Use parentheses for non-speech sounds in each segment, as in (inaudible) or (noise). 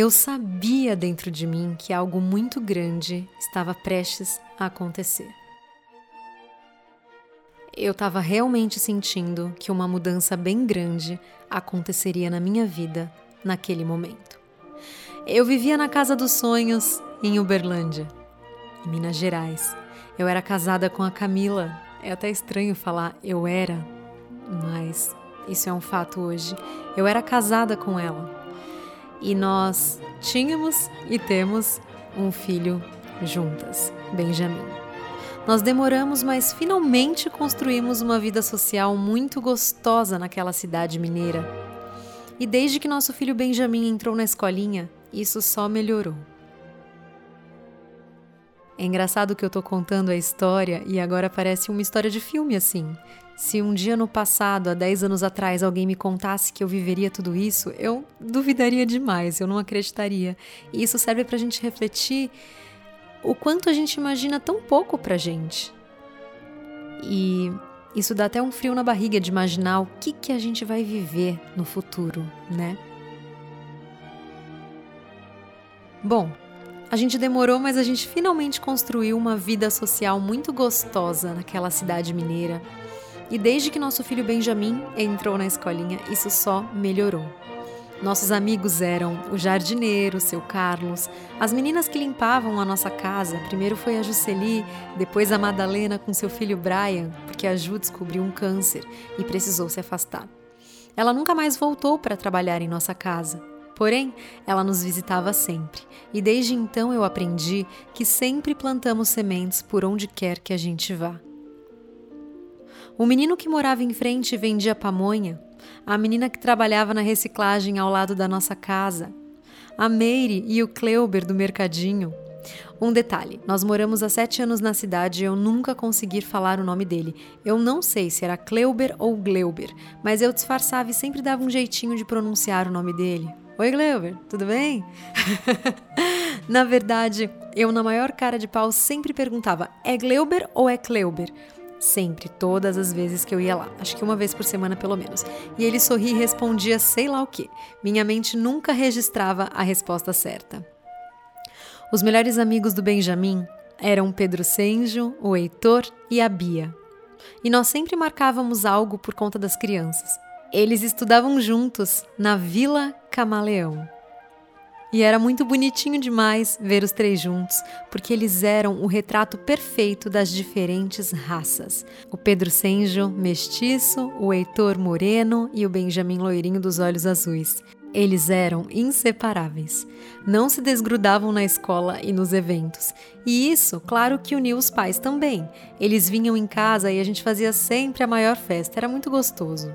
Eu sabia dentro de mim que algo muito grande estava prestes a acontecer. Eu estava realmente sentindo que uma mudança bem grande aconteceria na minha vida naquele momento. Eu vivia na casa dos sonhos em Uberlândia, em Minas Gerais. Eu era casada com a Camila. É até estranho falar eu era, mas isso é um fato hoje. Eu era casada com ela. E nós tínhamos e temos um filho juntas, Benjamin. Nós demoramos, mas finalmente construímos uma vida social muito gostosa naquela cidade mineira. E desde que nosso filho Benjamin entrou na escolinha, isso só melhorou. É engraçado que eu tô contando a história e agora parece uma história de filme assim. Se um dia no passado, há 10 anos atrás, alguém me contasse que eu viveria tudo isso, eu duvidaria demais, eu não acreditaria. E isso serve pra gente refletir o quanto a gente imagina tão pouco pra gente. E isso dá até um frio na barriga de imaginar o que, que a gente vai viver no futuro, né? Bom, a gente demorou, mas a gente finalmente construiu uma vida social muito gostosa naquela cidade mineira. E desde que nosso filho Benjamin entrou na escolinha, isso só melhorou. Nossos amigos eram o jardineiro, o seu Carlos, as meninas que limpavam a nossa casa. Primeiro foi a Juceli, depois a Madalena com seu filho Brian, porque a Ju descobriu um câncer e precisou se afastar. Ela nunca mais voltou para trabalhar em nossa casa. Porém, ela nos visitava sempre, e desde então eu aprendi que sempre plantamos sementes por onde quer que a gente vá. O menino que morava em frente vendia pamonha, a menina que trabalhava na reciclagem ao lado da nossa casa, a Meire e o Kleuber do mercadinho. Um detalhe: nós moramos há sete anos na cidade e eu nunca consegui falar o nome dele. Eu não sei se era Kleuber ou Gleuber, mas eu disfarçava e sempre dava um jeitinho de pronunciar o nome dele. Oi, Gleuber, tudo bem? (laughs) na verdade, eu, na maior cara de pau, sempre perguntava: é Gleuber ou é Kleuber? Sempre, todas as vezes que eu ia lá, acho que uma vez por semana pelo menos. E ele sorria e respondia sei lá o que. Minha mente nunca registrava a resposta certa. Os melhores amigos do Benjamin eram Pedro Senjo, o Heitor e a Bia. E nós sempre marcávamos algo por conta das crianças. Eles estudavam juntos na Vila Camaleão. E era muito bonitinho demais ver os três juntos, porque eles eram o retrato perfeito das diferentes raças. O Pedro Senjo, mestiço, o Heitor moreno e o Benjamin loirinho dos olhos azuis. Eles eram inseparáveis. Não se desgrudavam na escola e nos eventos. E isso, claro que uniu os pais também. Eles vinham em casa e a gente fazia sempre a maior festa. Era muito gostoso.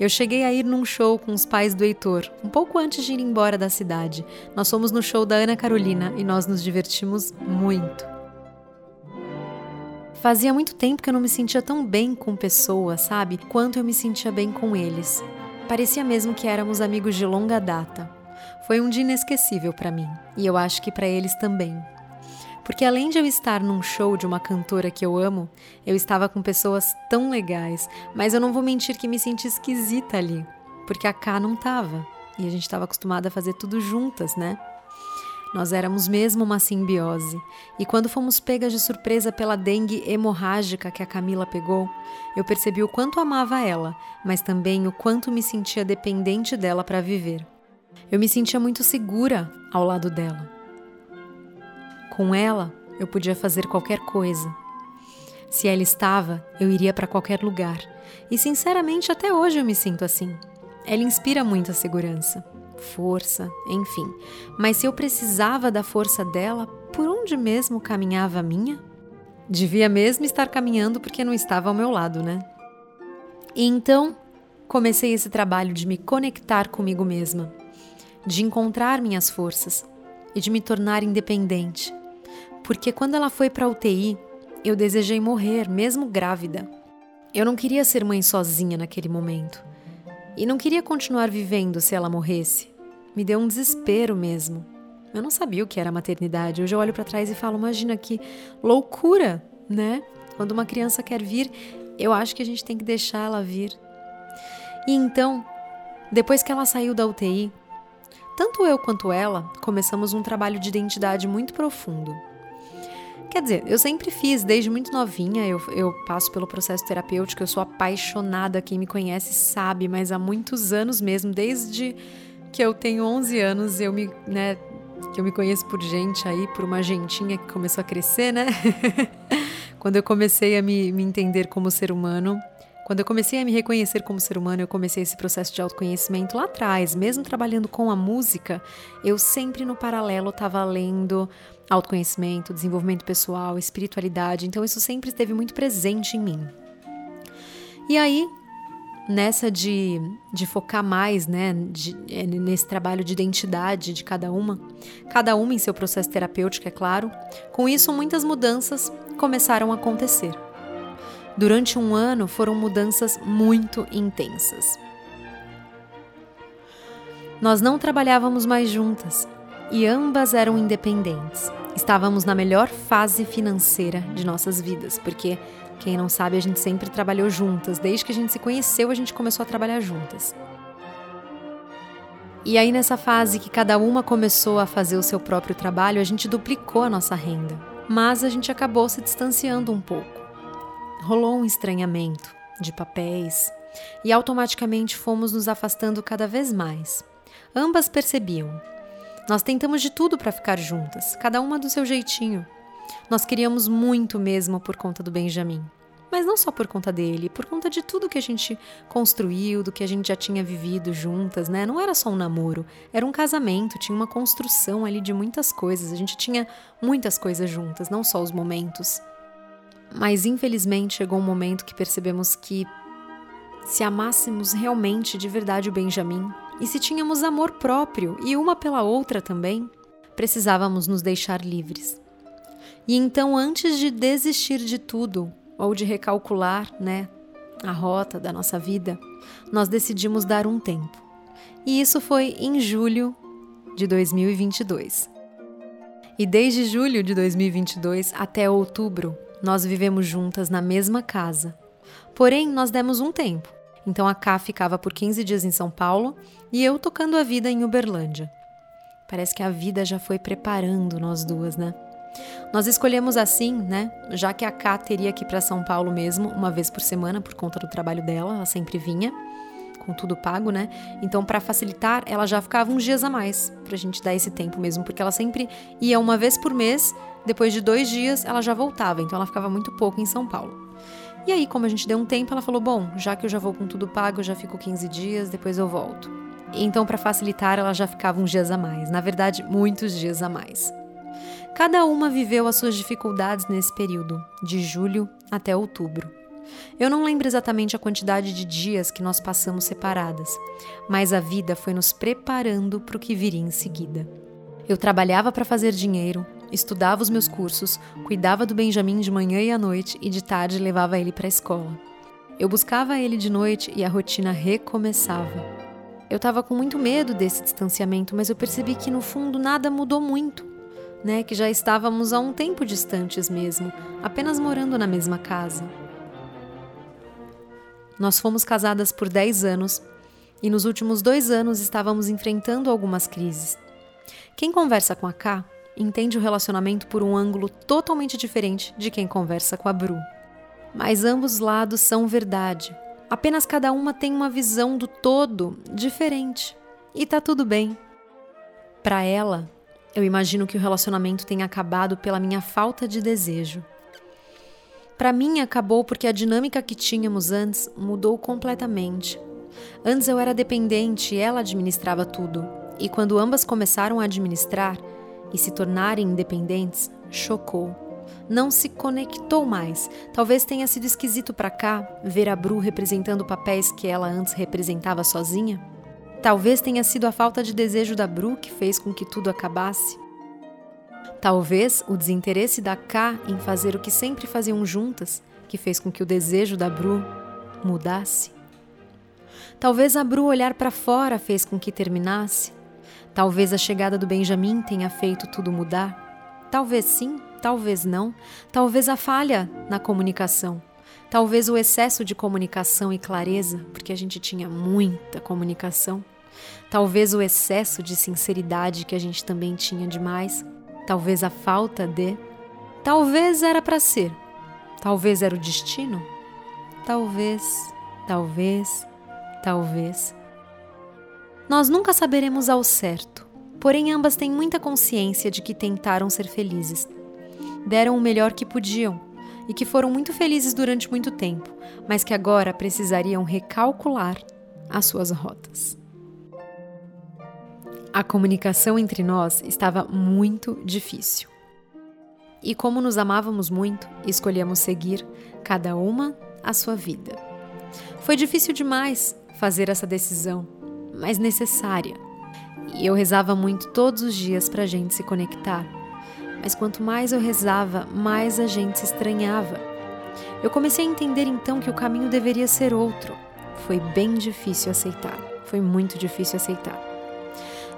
Eu cheguei a ir num show com os pais do Heitor, um pouco antes de ir embora da cidade. Nós fomos no show da Ana Carolina e nós nos divertimos muito. Fazia muito tempo que eu não me sentia tão bem com pessoas, sabe? Quanto eu me sentia bem com eles. Parecia mesmo que éramos amigos de longa data. Foi um dia inesquecível para mim, e eu acho que para eles também. Porque além de eu estar num show de uma cantora que eu amo, eu estava com pessoas tão legais, mas eu não vou mentir que me senti esquisita ali, porque a K não tava, e a gente estava acostumada a fazer tudo juntas, né? Nós éramos mesmo uma simbiose, e quando fomos pegas de surpresa pela dengue hemorrágica que a Camila pegou, eu percebi o quanto amava ela, mas também o quanto me sentia dependente dela para viver. Eu me sentia muito segura ao lado dela. Com ela, eu podia fazer qualquer coisa. Se ela estava, eu iria para qualquer lugar. E sinceramente, até hoje eu me sinto assim. Ela inspira muita segurança, força, enfim. Mas se eu precisava da força dela, por onde mesmo caminhava a minha? Devia mesmo estar caminhando porque não estava ao meu lado, né? E então comecei esse trabalho de me conectar comigo mesma, de encontrar minhas forças e de me tornar independente, porque quando ela foi para UTI, eu desejei morrer, mesmo grávida. Eu não queria ser mãe sozinha naquele momento. E não queria continuar vivendo se ela morresse. Me deu um desespero mesmo. Eu não sabia o que era maternidade. Hoje eu olho para trás e falo: imagina que loucura, né? Quando uma criança quer vir, eu acho que a gente tem que deixar ela vir. E então, depois que ela saiu da UTI, tanto eu quanto ela começamos um trabalho de identidade muito profundo. Quer dizer, eu sempre fiz, desde muito novinha, eu, eu passo pelo processo terapêutico, eu sou apaixonada, quem me conhece sabe, mas há muitos anos mesmo, desde que eu tenho 11 anos, eu me, né, que eu me conheço por gente aí, por uma gentinha que começou a crescer, né? (laughs) Quando eu comecei a me, me entender como ser humano, quando eu comecei a me reconhecer como ser humano, eu comecei esse processo de autoconhecimento lá atrás, mesmo trabalhando com a música, eu sempre no paralelo estava lendo autoconhecimento, desenvolvimento pessoal, espiritualidade, então isso sempre esteve muito presente em mim. E aí, nessa de, de focar mais né, de, é, nesse trabalho de identidade de cada uma, cada uma em seu processo terapêutico, é claro, com isso muitas mudanças começaram a acontecer. Durante um ano foram mudanças muito intensas. Nós não trabalhávamos mais juntas e ambas eram independentes. Estávamos na melhor fase financeira de nossas vidas, porque quem não sabe, a gente sempre trabalhou juntas. Desde que a gente se conheceu, a gente começou a trabalhar juntas. E aí, nessa fase que cada uma começou a fazer o seu próprio trabalho, a gente duplicou a nossa renda. Mas a gente acabou se distanciando um pouco rolou um estranhamento de papéis e automaticamente fomos nos afastando cada vez mais. Ambas percebiam. Nós tentamos de tudo para ficar juntas, cada uma do seu jeitinho. Nós queríamos muito mesmo por conta do Benjamin. Mas não só por conta dele, por conta de tudo que a gente construiu, do que a gente já tinha vivido juntas, né? Não era só um namoro, era um casamento, tinha uma construção ali de muitas coisas. A gente tinha muitas coisas juntas, não só os momentos. Mas infelizmente chegou um momento que percebemos que, se amássemos realmente de verdade o Benjamin, e se tínhamos amor próprio e uma pela outra também, precisávamos nos deixar livres. E então, antes de desistir de tudo, ou de recalcular, né, a rota da nossa vida, nós decidimos dar um tempo. E isso foi em julho de 2022. E desde julho de 2022 até outubro, nós vivemos juntas na mesma casa. Porém, nós demos um tempo. Então a Ká ficava por 15 dias em São Paulo e eu tocando a vida em Uberlândia. Parece que a vida já foi preparando nós duas, né? Nós escolhemos assim, né? Já que a Ká teria que ir para São Paulo mesmo, uma vez por semana, por conta do trabalho dela, ela sempre vinha, com tudo pago, né? Então, para facilitar, ela já ficava uns dias a mais, pra gente dar esse tempo mesmo, porque ela sempre ia uma vez por mês depois de dois dias, ela já voltava, então ela ficava muito pouco em São Paulo. E aí, como a gente deu um tempo, ela falou: Bom, já que eu já vou com tudo pago, eu já fico 15 dias, depois eu volto. Então, para facilitar, ela já ficava uns dias a mais na verdade, muitos dias a mais. Cada uma viveu as suas dificuldades nesse período, de julho até outubro. Eu não lembro exatamente a quantidade de dias que nós passamos separadas, mas a vida foi nos preparando para o que viria em seguida. Eu trabalhava para fazer dinheiro, Estudava os meus cursos, cuidava do Benjamin de manhã e à noite e de tarde levava ele para a escola. Eu buscava ele de noite e a rotina recomeçava. Eu estava com muito medo desse distanciamento, mas eu percebi que no fundo nada mudou muito, né? Que já estávamos há um tempo distantes mesmo, apenas morando na mesma casa. Nós fomos casadas por 10 anos e nos últimos dois anos estávamos enfrentando algumas crises. Quem conversa com a K entende o relacionamento por um ângulo totalmente diferente de quem conversa com a Bru. Mas ambos os lados são verdade. Apenas cada uma tem uma visão do todo diferente. E tá tudo bem. Para ela, eu imagino que o relacionamento tenha acabado pela minha falta de desejo. Para mim, acabou porque a dinâmica que tínhamos antes mudou completamente. Antes eu era dependente e ela administrava tudo. E quando ambas começaram a administrar, e se tornarem independentes chocou. Não se conectou mais. Talvez tenha sido esquisito para cá ver a Bru representando papéis que ela antes representava sozinha. Talvez tenha sido a falta de desejo da Bru que fez com que tudo acabasse. Talvez o desinteresse da K em fazer o que sempre faziam juntas, que fez com que o desejo da Bru mudasse. Talvez a Bru olhar para fora fez com que terminasse. Talvez a chegada do Benjamin tenha feito tudo mudar. Talvez sim, talvez não. Talvez a falha na comunicação. Talvez o excesso de comunicação e clareza, porque a gente tinha muita comunicação. Talvez o excesso de sinceridade que a gente também tinha demais, talvez a falta de, talvez era para ser, talvez era o destino, talvez, talvez, talvez. Nós nunca saberemos ao certo, porém ambas têm muita consciência de que tentaram ser felizes. Deram o melhor que podiam e que foram muito felizes durante muito tempo, mas que agora precisariam recalcular as suas rotas. A comunicação entre nós estava muito difícil. E como nos amávamos muito, escolhemos seguir cada uma a sua vida. Foi difícil demais fazer essa decisão, mas necessária. E eu rezava muito todos os dias para a gente se conectar. Mas quanto mais eu rezava, mais a gente se estranhava. Eu comecei a entender então que o caminho deveria ser outro. Foi bem difícil aceitar. Foi muito difícil aceitar.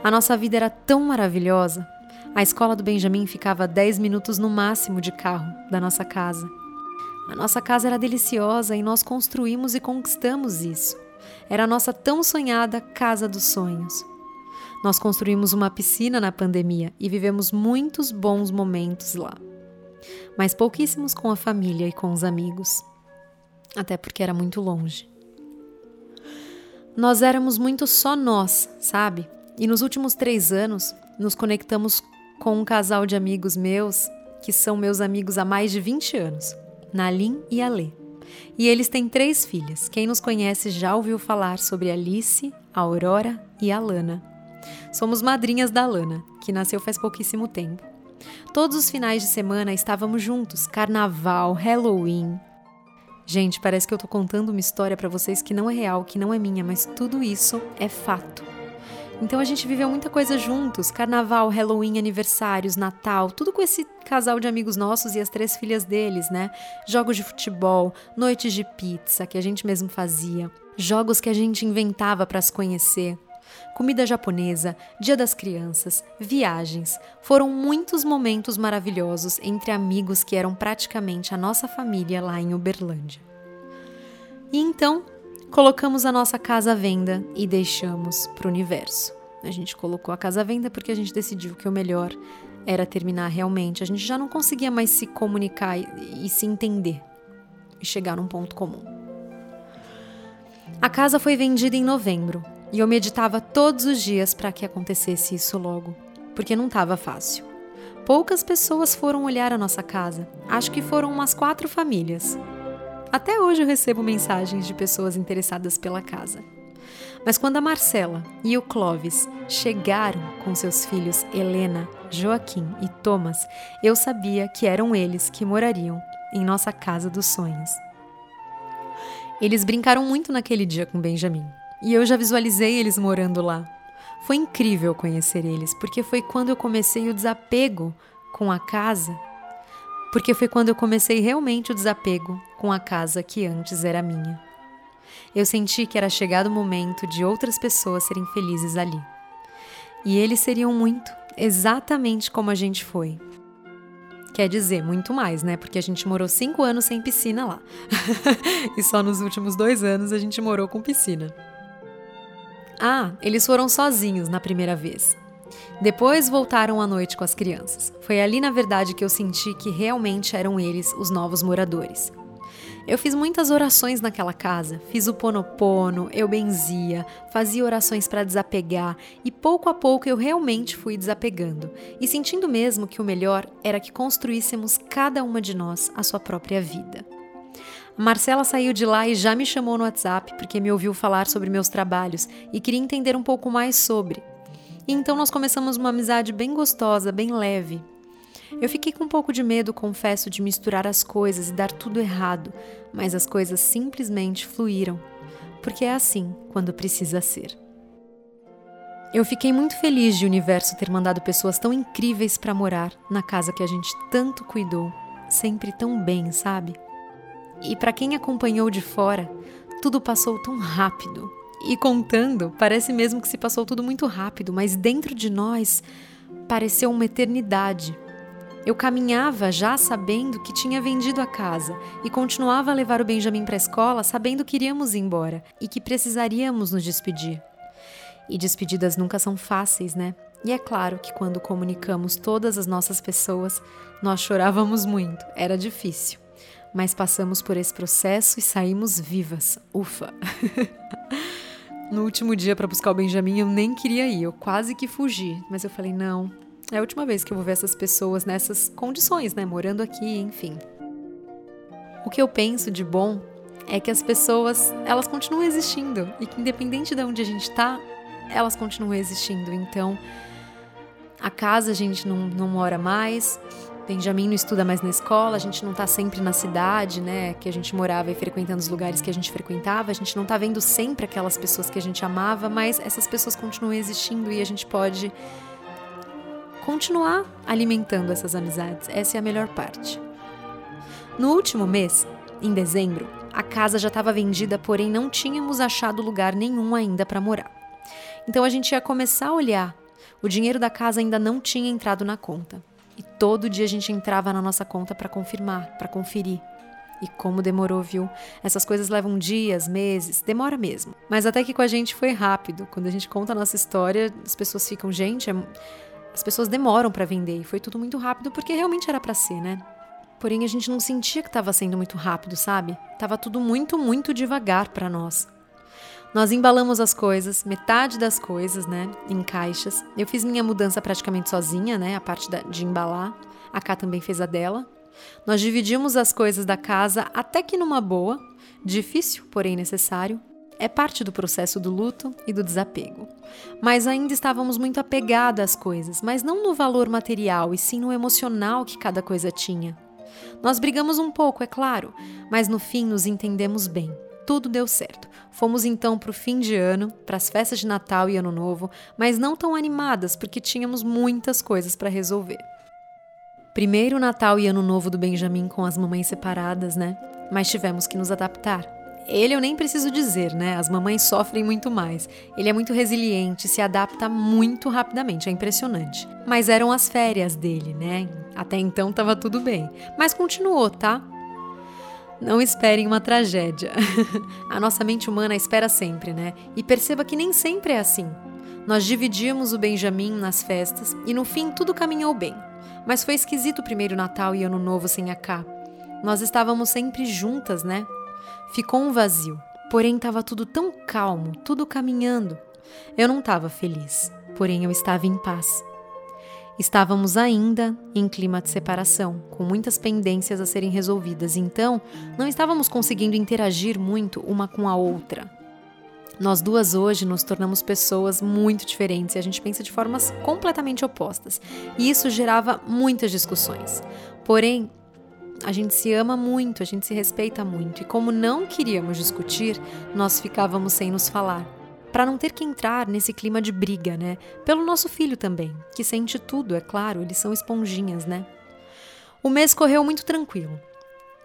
A nossa vida era tão maravilhosa. A escola do Benjamin ficava a 10 minutos no máximo de carro da nossa casa. A nossa casa era deliciosa e nós construímos e conquistamos isso. Era a nossa tão sonhada casa dos sonhos. Nós construímos uma piscina na pandemia e vivemos muitos bons momentos lá. Mas pouquíssimos com a família e com os amigos. Até porque era muito longe. Nós éramos muito só nós, sabe? E nos últimos três anos, nos conectamos com um casal de amigos meus, que são meus amigos há mais de 20 anos, Nalim e Alê. E eles têm três filhas. Quem nos conhece já ouviu falar sobre Alice, a Aurora e a Lana. Somos madrinhas da Lana, que nasceu faz pouquíssimo tempo. Todos os finais de semana estávamos juntos, carnaval, Halloween. Gente, parece que eu tô contando uma história para vocês que não é real, que não é minha, mas tudo isso é fato. Então a gente viveu muita coisa juntos: carnaval, Halloween, aniversários, Natal, tudo com esse casal de amigos nossos e as três filhas deles, né? Jogos de futebol, noites de pizza que a gente mesmo fazia, jogos que a gente inventava para se conhecer. Comida japonesa, Dia das Crianças, viagens. Foram muitos momentos maravilhosos entre amigos que eram praticamente a nossa família lá em Uberlândia. E então colocamos a nossa casa à venda e deixamos para o universo. A gente colocou a casa à venda porque a gente decidiu que o melhor era terminar realmente. A gente já não conseguia mais se comunicar e, e se entender e chegar num ponto comum. A casa foi vendida em novembro e eu meditava todos os dias para que acontecesse isso logo, porque não estava fácil. Poucas pessoas foram olhar a nossa casa, acho que foram umas quatro famílias. Até hoje eu recebo mensagens de pessoas interessadas pela casa. Mas quando a Marcela e o Clovis chegaram com seus filhos Helena, Joaquim e Thomas, eu sabia que eram eles que morariam em nossa casa dos sonhos. Eles brincaram muito naquele dia com Benjamin, e eu já visualizei eles morando lá. Foi incrível conhecer eles, porque foi quando eu comecei o desapego com a casa porque foi quando eu comecei realmente o desapego com a casa que antes era minha. Eu senti que era chegado o momento de outras pessoas serem felizes ali. E eles seriam muito, exatamente como a gente foi. Quer dizer, muito mais, né? Porque a gente morou cinco anos sem piscina lá. (laughs) e só nos últimos dois anos a gente morou com piscina. Ah, eles foram sozinhos na primeira vez. Depois voltaram à noite com as crianças. Foi ali, na verdade, que eu senti que realmente eram eles os novos moradores. Eu fiz muitas orações naquela casa, fiz o ponopono, eu benzia, fazia orações para desapegar e pouco a pouco eu realmente fui desapegando e sentindo mesmo que o melhor era que construíssemos cada uma de nós a sua própria vida. Marcela saiu de lá e já me chamou no WhatsApp porque me ouviu falar sobre meus trabalhos e queria entender um pouco mais sobre. E então nós começamos uma amizade bem gostosa, bem leve. Eu fiquei com um pouco de medo, confesso, de misturar as coisas e dar tudo errado, mas as coisas simplesmente fluíram, porque é assim quando precisa ser. Eu fiquei muito feliz de o universo ter mandado pessoas tão incríveis para morar na casa que a gente tanto cuidou, sempre tão bem, sabe? E para quem acompanhou de fora, tudo passou tão rápido, e contando, parece mesmo que se passou tudo muito rápido, mas dentro de nós pareceu uma eternidade. Eu caminhava já sabendo que tinha vendido a casa e continuava a levar o Benjamin para a escola sabendo que iríamos embora e que precisaríamos nos despedir. E despedidas nunca são fáceis, né? E é claro que quando comunicamos todas as nossas pessoas, nós chorávamos muito, era difícil. Mas passamos por esse processo e saímos vivas. Ufa! (laughs) no último dia para buscar o Benjamin, eu nem queria ir, eu quase que fugi, mas eu falei: não, é a última vez que eu vou ver essas pessoas nessas condições, né? Morando aqui, enfim. O que eu penso de bom é que as pessoas, elas continuam existindo e que independente de onde a gente está, elas continuam existindo. Então, a casa a gente não, não mora mais, Benjamin não estuda mais na escola, a gente não está sempre na cidade, né, que a gente morava e frequentando os lugares que a gente frequentava, a gente não está vendo sempre aquelas pessoas que a gente amava, mas essas pessoas continuam existindo e a gente pode continuar alimentando essas amizades. Essa é a melhor parte. No último mês, em dezembro, a casa já estava vendida, porém não tínhamos achado lugar nenhum ainda para morar. Então a gente ia começar a olhar. O dinheiro da casa ainda não tinha entrado na conta. E todo dia a gente entrava na nossa conta para confirmar, para conferir. E como demorou, viu? Essas coisas levam dias, meses, demora mesmo. Mas até que com a gente foi rápido. Quando a gente conta a nossa história, as pessoas ficam, gente, é... as pessoas demoram para vender. E foi tudo muito rápido porque realmente era para ser, né? Porém, a gente não sentia que estava sendo muito rápido, sabe? Tava tudo muito, muito devagar para nós. Nós embalamos as coisas, metade das coisas, né, em caixas. Eu fiz minha mudança praticamente sozinha, né, a parte de embalar. A Cá também fez a dela. Nós dividimos as coisas da casa até que numa boa, difícil, porém necessário. É parte do processo do luto e do desapego. Mas ainda estávamos muito apegadas às coisas, mas não no valor material, e sim no emocional que cada coisa tinha. Nós brigamos um pouco, é claro, mas no fim nos entendemos bem. Tudo deu certo. Fomos então para o fim de ano, para as festas de Natal e Ano Novo, mas não tão animadas porque tínhamos muitas coisas para resolver. Primeiro Natal e Ano Novo do Benjamin com as mamães separadas, né? Mas tivemos que nos adaptar. Ele eu nem preciso dizer, né? As mamães sofrem muito mais. Ele é muito resiliente, se adapta muito rapidamente, é impressionante. Mas eram as férias dele, né? Até então estava tudo bem. Mas continuou, tá? Não esperem uma tragédia. (laughs) a nossa mente humana espera sempre, né? E perceba que nem sempre é assim. Nós dividíamos o Benjamin nas festas e no fim tudo caminhou bem. Mas foi esquisito o primeiro Natal e Ano Novo sem a Cá. Nós estávamos sempre juntas, né? Ficou um vazio, porém estava tudo tão calmo, tudo caminhando. Eu não estava feliz, porém eu estava em paz. Estávamos ainda em clima de separação, com muitas pendências a serem resolvidas, então não estávamos conseguindo interagir muito uma com a outra. Nós duas hoje nos tornamos pessoas muito diferentes e a gente pensa de formas completamente opostas, e isso gerava muitas discussões. Porém, a gente se ama muito, a gente se respeita muito, e como não queríamos discutir, nós ficávamos sem nos falar. Para não ter que entrar nesse clima de briga, né? Pelo nosso filho também, que sente tudo, é claro, eles são esponjinhas, né? O mês correu muito tranquilo.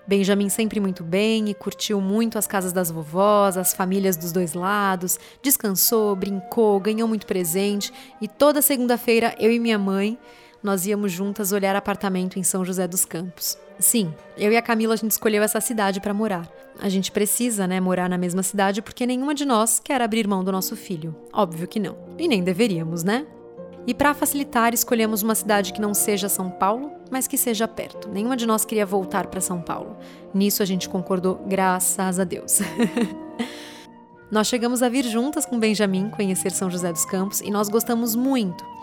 Benjamin sempre muito bem e curtiu muito as casas das vovós, as famílias dos dois lados, descansou, brincou, ganhou muito presente e toda segunda-feira eu e minha mãe nós íamos juntas olhar apartamento em São José dos Campos. Sim, eu e a Camila a gente escolheu essa cidade para morar. A gente precisa, né, morar na mesma cidade porque nenhuma de nós quer abrir mão do nosso filho. Óbvio que não. E nem deveríamos, né? E para facilitar, escolhemos uma cidade que não seja São Paulo, mas que seja perto. Nenhuma de nós queria voltar para São Paulo. Nisso a gente concordou, graças a Deus. (laughs) nós chegamos a vir juntas com Benjamin conhecer São José dos Campos e nós gostamos muito.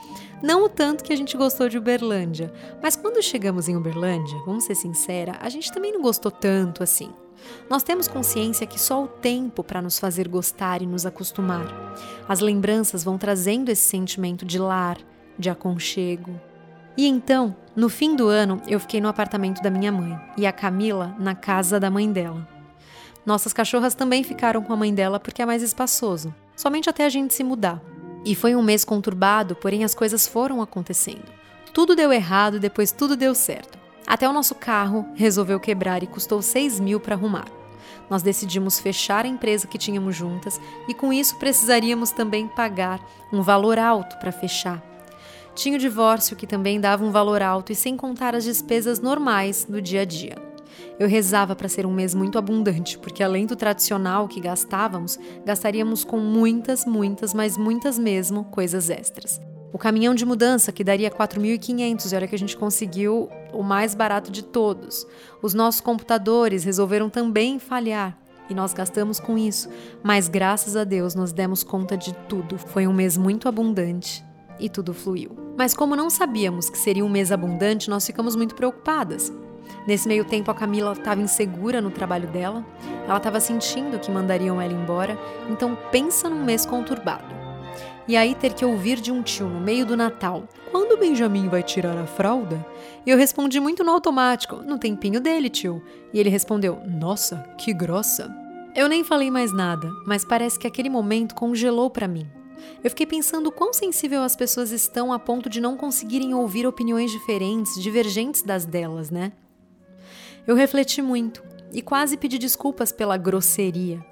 Não o tanto que a gente gostou de Uberlândia, mas quando chegamos em Uberlândia, vamos ser sincera, a gente também não gostou tanto assim. Nós temos consciência que só o tempo para nos fazer gostar e nos acostumar. As lembranças vão trazendo esse sentimento de lar, de aconchego. E então, no fim do ano, eu fiquei no apartamento da minha mãe e a Camila na casa da mãe dela. Nossas cachorras também ficaram com a mãe dela porque é mais espaçoso, somente até a gente se mudar. E foi um mês conturbado, porém as coisas foram acontecendo. Tudo deu errado, depois tudo deu certo. Até o nosso carro resolveu quebrar e custou 6 mil para arrumar. Nós decidimos fechar a empresa que tínhamos juntas e com isso precisaríamos também pagar um valor alto para fechar. Tinha o divórcio que também dava um valor alto e sem contar as despesas normais do dia a dia. Eu rezava para ser um mês muito abundante, porque além do tradicional que gastávamos, gastaríamos com muitas, muitas, mas muitas mesmo coisas extras. O caminhão de mudança, que daria 4.500, era que a gente conseguiu o mais barato de todos. Os nossos computadores resolveram também falhar e nós gastamos com isso, mas graças a Deus nós demos conta de tudo. Foi um mês muito abundante e tudo fluiu. Mas como não sabíamos que seria um mês abundante, nós ficamos muito preocupadas. Nesse meio tempo, a Camila estava insegura no trabalho dela, ela estava sentindo que mandariam ela embora, então pensa num mês conturbado. E aí ter que ouvir de um tio no meio do Natal: Quando o Benjamin vai tirar a fralda? E eu respondi muito no automático: No tempinho dele, tio. E ele respondeu: Nossa, que grossa. Eu nem falei mais nada, mas parece que aquele momento congelou para mim. Eu fiquei pensando quão sensível as pessoas estão a ponto de não conseguirem ouvir opiniões diferentes, divergentes das delas, né? Eu refleti muito e quase pedi desculpas pela grosseria.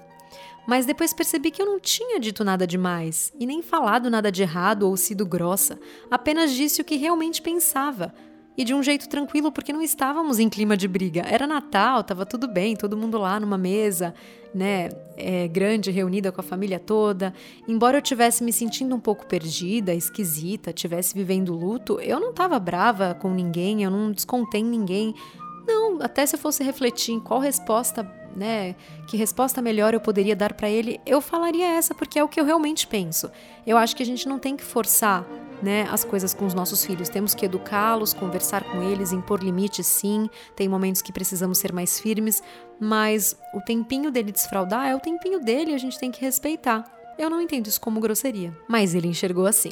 Mas depois percebi que eu não tinha dito nada demais e nem falado nada de errado ou sido grossa, apenas disse o que realmente pensava. E de um jeito tranquilo, porque não estávamos em clima de briga. Era Natal, estava tudo bem, todo mundo lá numa mesa, né, é, grande, reunida com a família toda. Embora eu tivesse me sentindo um pouco perdida, esquisita, tivesse vivendo luto, eu não estava brava com ninguém, eu não descontei em ninguém. Não, até se eu fosse refletir em qual resposta, né, que resposta melhor eu poderia dar para ele, eu falaria essa porque é o que eu realmente penso. Eu acho que a gente não tem que forçar, né, as coisas com os nossos filhos. Temos que educá-los, conversar com eles, impor limites, sim. Tem momentos que precisamos ser mais firmes, mas o tempinho dele desfraudar é o tempinho dele, a gente tem que respeitar. Eu não entendo isso como grosseria, mas ele enxergou assim.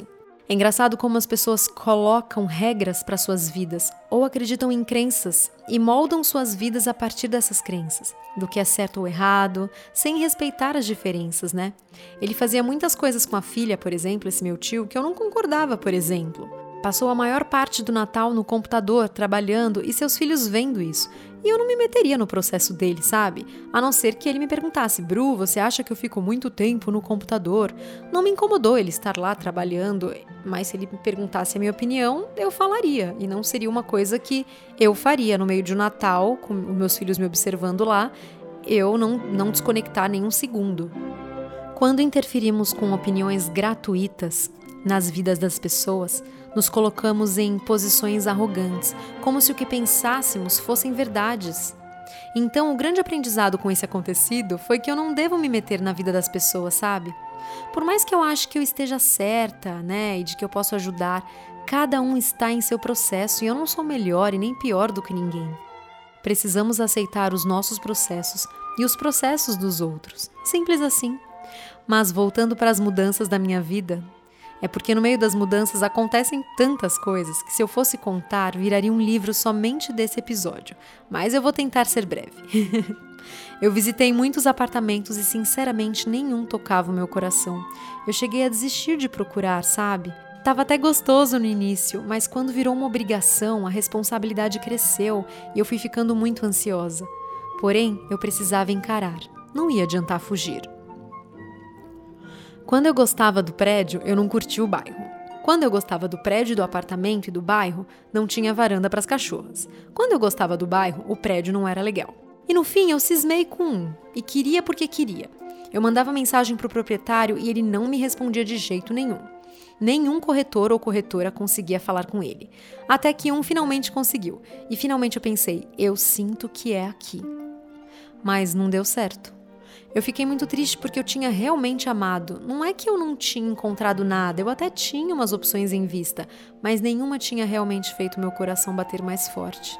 É engraçado como as pessoas colocam regras para suas vidas ou acreditam em crenças e moldam suas vidas a partir dessas crenças, do que é certo ou errado, sem respeitar as diferenças, né? Ele fazia muitas coisas com a filha, por exemplo, esse meu tio, que eu não concordava, por exemplo. Passou a maior parte do Natal no computador, trabalhando e seus filhos vendo isso. E eu não me meteria no processo dele, sabe? A não ser que ele me perguntasse: Bru, você acha que eu fico muito tempo no computador? Não me incomodou ele estar lá trabalhando, mas se ele me perguntasse a minha opinião, eu falaria. E não seria uma coisa que eu faria no meio de um Natal, com meus filhos me observando lá, eu não, não desconectar nenhum segundo. Quando interferimos com opiniões gratuitas nas vidas das pessoas, nos colocamos em posições arrogantes, como se o que pensássemos fossem verdades. Então, o grande aprendizado com esse acontecido foi que eu não devo me meter na vida das pessoas, sabe? Por mais que eu ache que eu esteja certa, né, e de que eu posso ajudar, cada um está em seu processo e eu não sou melhor e nem pior do que ninguém. Precisamos aceitar os nossos processos e os processos dos outros. Simples assim. Mas voltando para as mudanças da minha vida, é porque no meio das mudanças acontecem tantas coisas que, se eu fosse contar, viraria um livro somente desse episódio. Mas eu vou tentar ser breve. (laughs) eu visitei muitos apartamentos e, sinceramente, nenhum tocava o meu coração. Eu cheguei a desistir de procurar, sabe? Tava até gostoso no início, mas quando virou uma obrigação, a responsabilidade cresceu e eu fui ficando muito ansiosa. Porém, eu precisava encarar. Não ia adiantar fugir. Quando eu gostava do prédio, eu não curtia o bairro. Quando eu gostava do prédio, do apartamento e do bairro, não tinha varanda para as cachorras. Quando eu gostava do bairro, o prédio não era legal. E no fim, eu cismei com um, e queria porque queria. Eu mandava mensagem para o proprietário e ele não me respondia de jeito nenhum. Nenhum corretor ou corretora conseguia falar com ele. Até que um finalmente conseguiu. E finalmente eu pensei: eu sinto que é aqui. Mas não deu certo. Eu fiquei muito triste porque eu tinha realmente amado. Não é que eu não tinha encontrado nada, eu até tinha umas opções em vista, mas nenhuma tinha realmente feito meu coração bater mais forte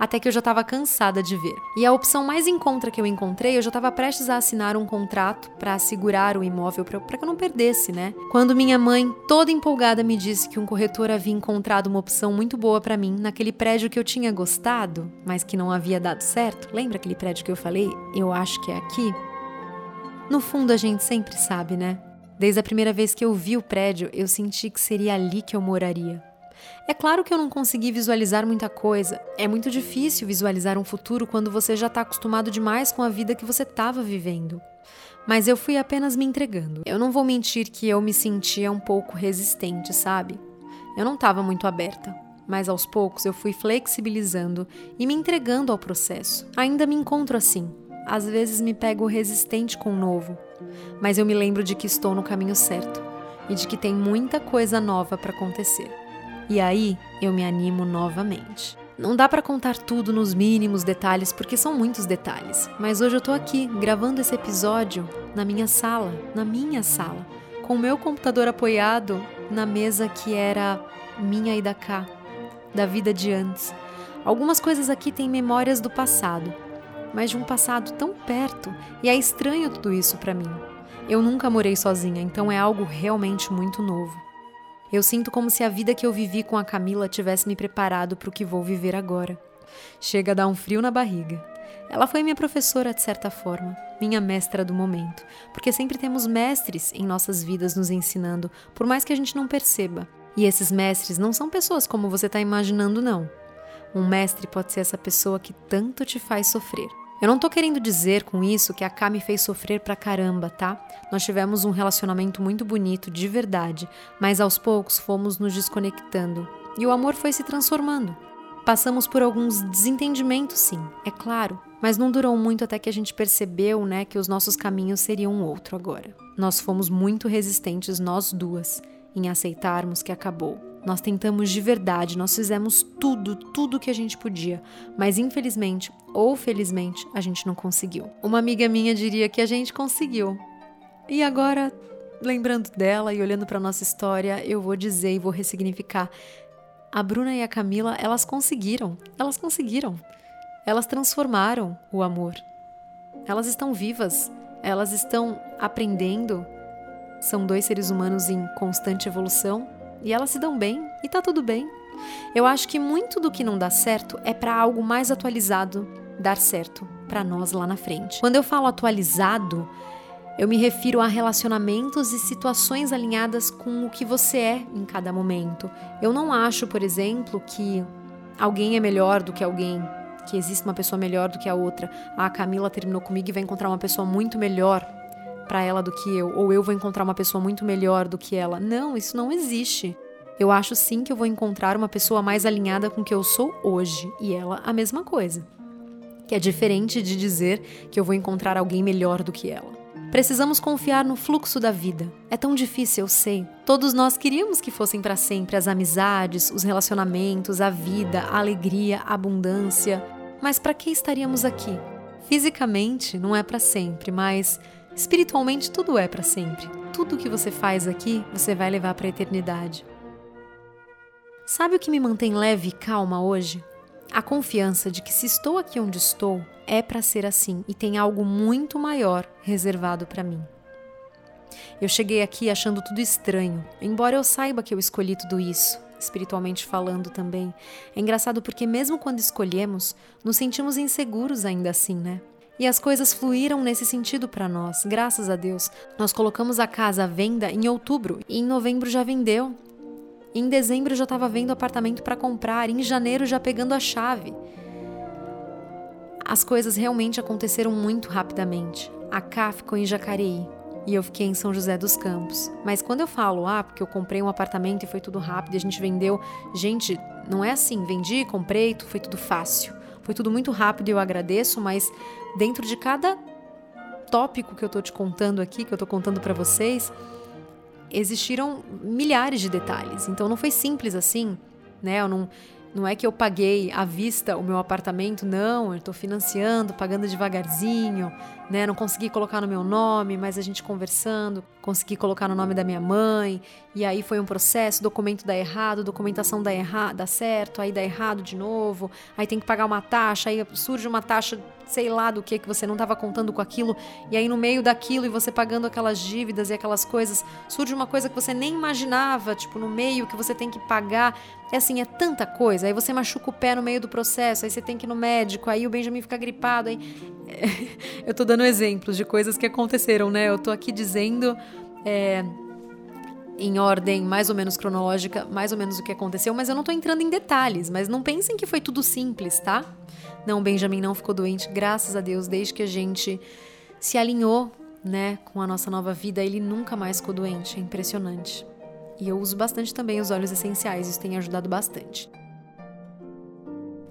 até que eu já estava cansada de ver. E a opção mais em contra que eu encontrei, eu já estava prestes a assinar um contrato para assegurar o imóvel para que eu não perdesse, né? Quando minha mãe, toda empolgada, me disse que um corretor havia encontrado uma opção muito boa para mim naquele prédio que eu tinha gostado, mas que não havia dado certo. Lembra aquele prédio que eu falei? Eu acho que é aqui. No fundo, a gente sempre sabe, né? Desde a primeira vez que eu vi o prédio, eu senti que seria ali que eu moraria. É claro que eu não consegui visualizar muita coisa. É muito difícil visualizar um futuro quando você já está acostumado demais com a vida que você estava vivendo. Mas eu fui apenas me entregando. Eu não vou mentir que eu me sentia um pouco resistente, sabe? Eu não estava muito aberta. mas aos poucos eu fui flexibilizando e me entregando ao processo. Ainda me encontro assim. Às vezes me pego resistente com o novo, mas eu me lembro de que estou no caminho certo e de que tem muita coisa nova para acontecer. E aí eu me animo novamente. Não dá para contar tudo nos mínimos detalhes porque são muitos detalhes, mas hoje eu tô aqui gravando esse episódio na minha sala, na minha sala, com o meu computador apoiado na mesa que era minha e da cá, da vida de antes. Algumas coisas aqui têm memórias do passado, mas de um passado tão perto, e é estranho tudo isso para mim. Eu nunca morei sozinha, então é algo realmente muito novo. Eu sinto como se a vida que eu vivi com a Camila tivesse me preparado para o que vou viver agora. Chega a dar um frio na barriga. Ela foi minha professora de certa forma, minha mestra do momento, porque sempre temos mestres em nossas vidas nos ensinando, por mais que a gente não perceba. E esses mestres não são pessoas como você está imaginando, não. Um mestre pode ser essa pessoa que tanto te faz sofrer. Eu não tô querendo dizer com isso que a K me fez sofrer pra caramba, tá? Nós tivemos um relacionamento muito bonito, de verdade, mas aos poucos fomos nos desconectando e o amor foi se transformando. Passamos por alguns desentendimentos, sim, é claro, mas não durou muito até que a gente percebeu, né, que os nossos caminhos seriam outro agora. Nós fomos muito resistentes, nós duas, em aceitarmos que acabou. Nós tentamos de verdade, nós fizemos tudo, tudo que a gente podia, mas infelizmente ou felizmente a gente não conseguiu. Uma amiga minha diria que a gente conseguiu. E agora, lembrando dela e olhando para nossa história, eu vou dizer e vou ressignificar. A Bruna e a Camila, elas conseguiram. Elas conseguiram. Elas transformaram o amor. Elas estão vivas. Elas estão aprendendo. São dois seres humanos em constante evolução e elas se dão bem e tá tudo bem. Eu acho que muito do que não dá certo é para algo mais atualizado dar certo para nós lá na frente. Quando eu falo atualizado, eu me refiro a relacionamentos e situações alinhadas com o que você é em cada momento. Eu não acho, por exemplo, que alguém é melhor do que alguém, que existe uma pessoa melhor do que a outra. Ah, a Camila terminou comigo e vai encontrar uma pessoa muito melhor para ela do que eu, ou eu vou encontrar uma pessoa muito melhor do que ela. Não, isso não existe. Eu acho sim que eu vou encontrar uma pessoa mais alinhada com o que eu sou hoje, e ela a mesma coisa. Que é diferente de dizer que eu vou encontrar alguém melhor do que ela. Precisamos confiar no fluxo da vida. É tão difícil, eu sei. Todos nós queríamos que fossem para sempre as amizades, os relacionamentos, a vida, a alegria, a abundância. Mas para que estaríamos aqui? Fisicamente não é para sempre, mas Espiritualmente, tudo é para sempre. Tudo que você faz aqui, você vai levar para a eternidade. Sabe o que me mantém leve e calma hoje? A confiança de que se estou aqui onde estou, é para ser assim e tem algo muito maior reservado para mim. Eu cheguei aqui achando tudo estranho, embora eu saiba que eu escolhi tudo isso, espiritualmente falando também. É engraçado porque, mesmo quando escolhemos, nos sentimos inseguros ainda assim, né? E as coisas fluíram nesse sentido para nós, graças a Deus. Nós colocamos a casa à venda em outubro e em novembro já vendeu. Em dezembro já estava vendo apartamento para comprar, em janeiro já pegando a chave. As coisas realmente aconteceram muito rapidamente. A Cá ficou em Jacareí e eu fiquei em São José dos Campos. Mas quando eu falo, ah, porque eu comprei um apartamento e foi tudo rápido a gente vendeu, gente, não é assim, vendi, comprei, foi tudo fácil. Foi tudo muito rápido e eu agradeço, mas dentro de cada tópico que eu tô te contando aqui, que eu tô contando para vocês, existiram milhares de detalhes. Então não foi simples assim, né? Eu não não é que eu paguei à vista o meu apartamento, não, eu estou financiando, pagando devagarzinho, né? Não consegui colocar no meu nome, mas a gente conversando, consegui colocar no nome da minha mãe, e aí foi um processo, documento dá errado, documentação dá errado, dá certo, aí dá errado de novo, aí tem que pagar uma taxa, aí surge uma taxa sei lá do que que você não estava contando com aquilo, e aí no meio daquilo e você pagando aquelas dívidas e aquelas coisas, surge uma coisa que você nem imaginava, tipo no meio que você tem que pagar. É assim, é tanta coisa. Aí você machuca o pé no meio do processo, aí você tem que ir no médico, aí o Benjamin fica gripado, aí (laughs) eu tô dando exemplos de coisas que aconteceram, né? Eu tô aqui dizendo é, em ordem mais ou menos cronológica, mais ou menos o que aconteceu, mas eu não tô entrando em detalhes, mas não pensem que foi tudo simples, tá? Não, Benjamin não ficou doente, graças a Deus, desde que a gente se alinhou, né, com a nossa nova vida, ele nunca mais ficou doente, é impressionante. E eu uso bastante também os óleos essenciais, isso tem ajudado bastante.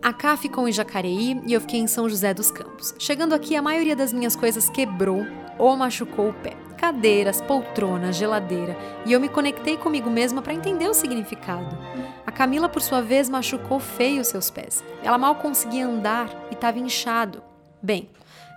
A Cá ficou em Jacareí e eu fiquei em São José dos Campos. Chegando aqui, a maioria das minhas coisas quebrou ou machucou o pé. Cadeiras, poltrona, geladeira. E eu me conectei comigo mesma para entender o significado. A Camila, por sua vez, machucou feio seus pés. Ela mal conseguia andar e estava inchado. Bem,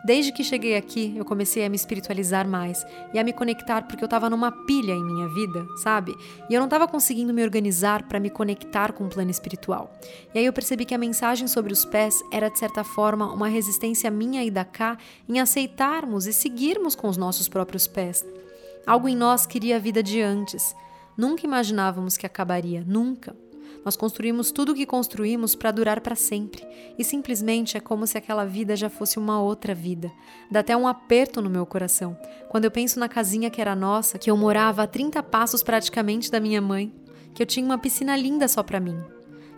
Desde que cheguei aqui, eu comecei a me espiritualizar mais e a me conectar porque eu estava numa pilha em minha vida, sabe? E eu não estava conseguindo me organizar para me conectar com o plano espiritual. E aí eu percebi que a mensagem sobre os pés era, de certa forma, uma resistência minha e da cá em aceitarmos e seguirmos com os nossos próprios pés. Algo em nós queria a vida de antes. Nunca imaginávamos que acabaria, nunca. Nós construímos tudo o que construímos para durar para sempre, e simplesmente é como se aquela vida já fosse uma outra vida. Dá até um aperto no meu coração quando eu penso na casinha que era nossa, que eu morava a 30 passos praticamente da minha mãe, que eu tinha uma piscina linda só para mim,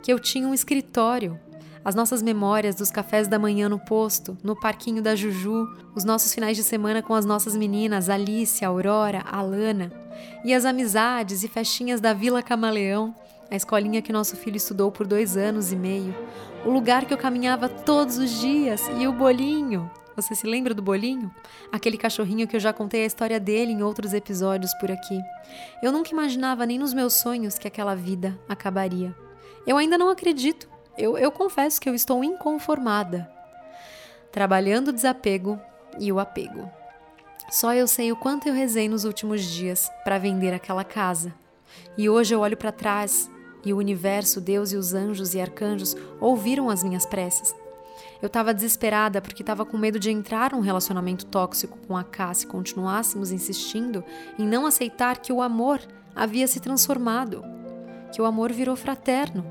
que eu tinha um escritório, as nossas memórias dos cafés da manhã no posto, no parquinho da Juju, os nossos finais de semana com as nossas meninas Alice, Aurora, Alana, e as amizades e festinhas da Vila Camaleão, a escolinha que nosso filho estudou por dois anos e meio, o lugar que eu caminhava todos os dias e o bolinho. Você se lembra do bolinho? Aquele cachorrinho que eu já contei a história dele em outros episódios por aqui. Eu nunca imaginava nem nos meus sonhos que aquela vida acabaria. Eu ainda não acredito. Eu, eu confesso que eu estou inconformada. Trabalhando o desapego e o apego. Só eu sei o quanto eu rezei nos últimos dias para vender aquela casa. E hoje eu olho para trás e o universo, Deus e os anjos e arcanjos ouviram as minhas preces. Eu estava desesperada porque estava com medo de entrar num relacionamento tóxico com a K se continuássemos insistindo em não aceitar que o amor havia se transformado, que o amor virou fraterno.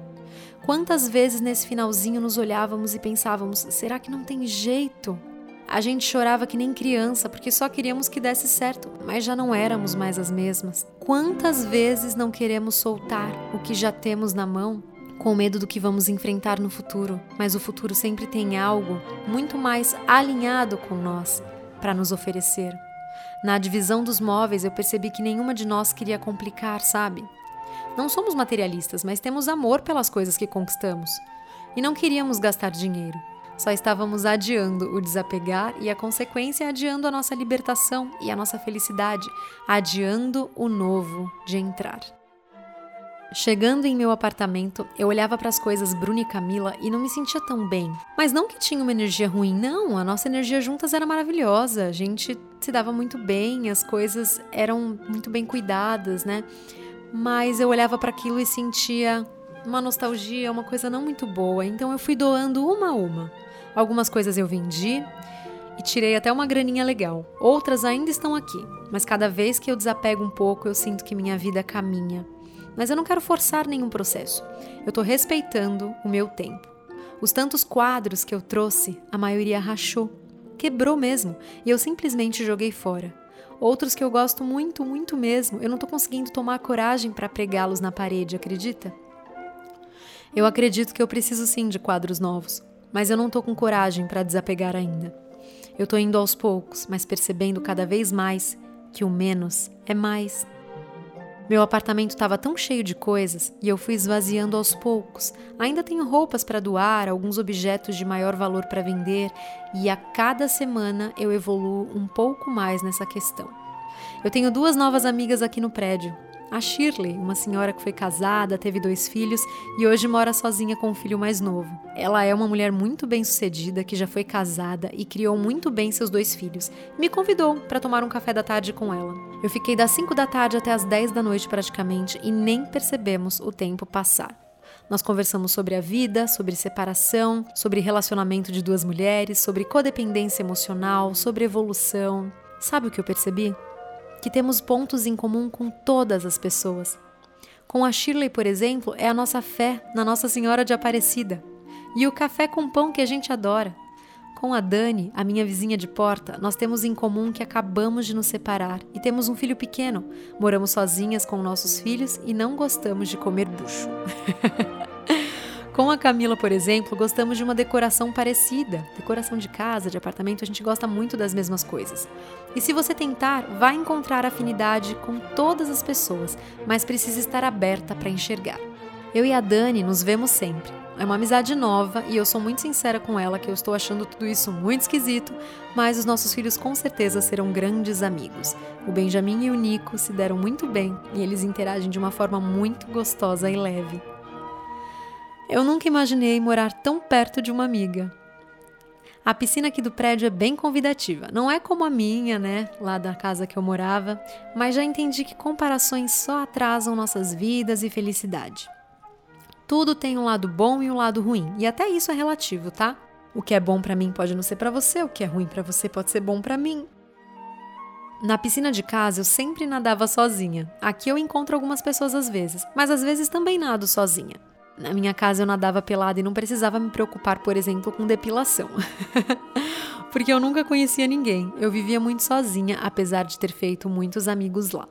Quantas vezes nesse finalzinho nos olhávamos e pensávamos: será que não tem jeito? A gente chorava que nem criança porque só queríamos que desse certo, mas já não éramos mais as mesmas. Quantas vezes não queremos soltar o que já temos na mão com medo do que vamos enfrentar no futuro, mas o futuro sempre tem algo muito mais alinhado com nós para nos oferecer. Na divisão dos móveis, eu percebi que nenhuma de nós queria complicar, sabe? Não somos materialistas, mas temos amor pelas coisas que conquistamos. E não queríamos gastar dinheiro. Só estávamos adiando o desapegar e a consequência adiando a nossa libertação e a nossa felicidade, adiando o novo de entrar. Chegando em meu apartamento, eu olhava para as coisas Bruna e Camila e não me sentia tão bem. Mas não que tinha uma energia ruim, não, a nossa energia juntas era maravilhosa, a gente se dava muito bem, as coisas eram muito bem cuidadas, né? Mas eu olhava para aquilo e sentia uma nostalgia, uma coisa não muito boa, então eu fui doando uma a uma. Algumas coisas eu vendi e tirei até uma graninha legal. Outras ainda estão aqui, mas cada vez que eu desapego um pouco, eu sinto que minha vida caminha. Mas eu não quero forçar nenhum processo. Eu estou respeitando o meu tempo. Os tantos quadros que eu trouxe, a maioria rachou, quebrou mesmo, e eu simplesmente joguei fora. Outros que eu gosto muito, muito mesmo, eu não estou conseguindo tomar coragem para pregá-los na parede, acredita? Eu acredito que eu preciso sim de quadros novos, mas eu não tô com coragem para desapegar ainda. Eu tô indo aos poucos, mas percebendo cada vez mais que o menos é mais. Meu apartamento estava tão cheio de coisas e eu fui esvaziando aos poucos. Ainda tenho roupas para doar, alguns objetos de maior valor para vender, e a cada semana eu evoluo um pouco mais nessa questão. Eu tenho duas novas amigas aqui no prédio, a Shirley, uma senhora que foi casada, teve dois filhos e hoje mora sozinha com o filho mais novo. Ela é uma mulher muito bem-sucedida que já foi casada e criou muito bem seus dois filhos. Me convidou para tomar um café da tarde com ela. Eu fiquei das 5 da tarde até as 10 da noite praticamente e nem percebemos o tempo passar. Nós conversamos sobre a vida, sobre separação, sobre relacionamento de duas mulheres, sobre codependência emocional, sobre evolução. Sabe o que eu percebi? Que temos pontos em comum com todas as pessoas. Com a Shirley, por exemplo, é a nossa fé na Nossa Senhora de Aparecida e o café com pão que a gente adora. Com a Dani, a minha vizinha de porta, nós temos em comum que acabamos de nos separar e temos um filho pequeno. Moramos sozinhas com nossos filhos e não gostamos de comer bucho. (laughs) Com a Camila, por exemplo, gostamos de uma decoração parecida. Decoração de casa, de apartamento, a gente gosta muito das mesmas coisas. E se você tentar, vai encontrar afinidade com todas as pessoas, mas precisa estar aberta para enxergar. Eu e a Dani nos vemos sempre. É uma amizade nova e eu sou muito sincera com ela que eu estou achando tudo isso muito esquisito, mas os nossos filhos com certeza serão grandes amigos. O Benjamin e o Nico se deram muito bem e eles interagem de uma forma muito gostosa e leve. Eu nunca imaginei morar tão perto de uma amiga. A piscina aqui do prédio é bem convidativa. Não é como a minha, né, lá da casa que eu morava, mas já entendi que comparações só atrasam nossas vidas e felicidade. Tudo tem um lado bom e um lado ruim, e até isso é relativo, tá? O que é bom para mim pode não ser para você, o que é ruim para você pode ser bom para mim. Na piscina de casa eu sempre nadava sozinha. Aqui eu encontro algumas pessoas às vezes, mas às vezes também nado sozinha. Na minha casa eu nadava pelada e não precisava me preocupar, por exemplo, com depilação. (laughs) Porque eu nunca conhecia ninguém. Eu vivia muito sozinha, apesar de ter feito muitos amigos lá.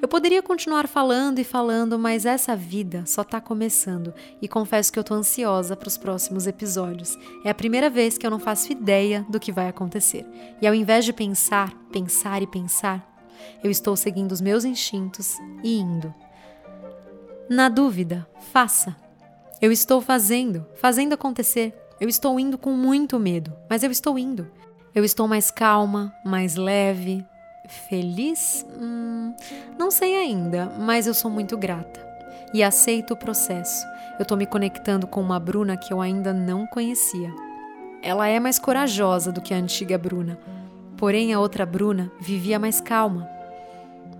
Eu poderia continuar falando e falando, mas essa vida só tá começando e confesso que eu tô ansiosa para os próximos episódios. É a primeira vez que eu não faço ideia do que vai acontecer. E ao invés de pensar, pensar e pensar, eu estou seguindo os meus instintos e indo. Na dúvida, faça. Eu estou fazendo, fazendo acontecer. Eu estou indo com muito medo, mas eu estou indo. Eu estou mais calma, mais leve, feliz? Hum, não sei ainda, mas eu sou muito grata e aceito o processo. Eu estou me conectando com uma Bruna que eu ainda não conhecia. Ela é mais corajosa do que a antiga Bruna, porém a outra Bruna vivia mais calma,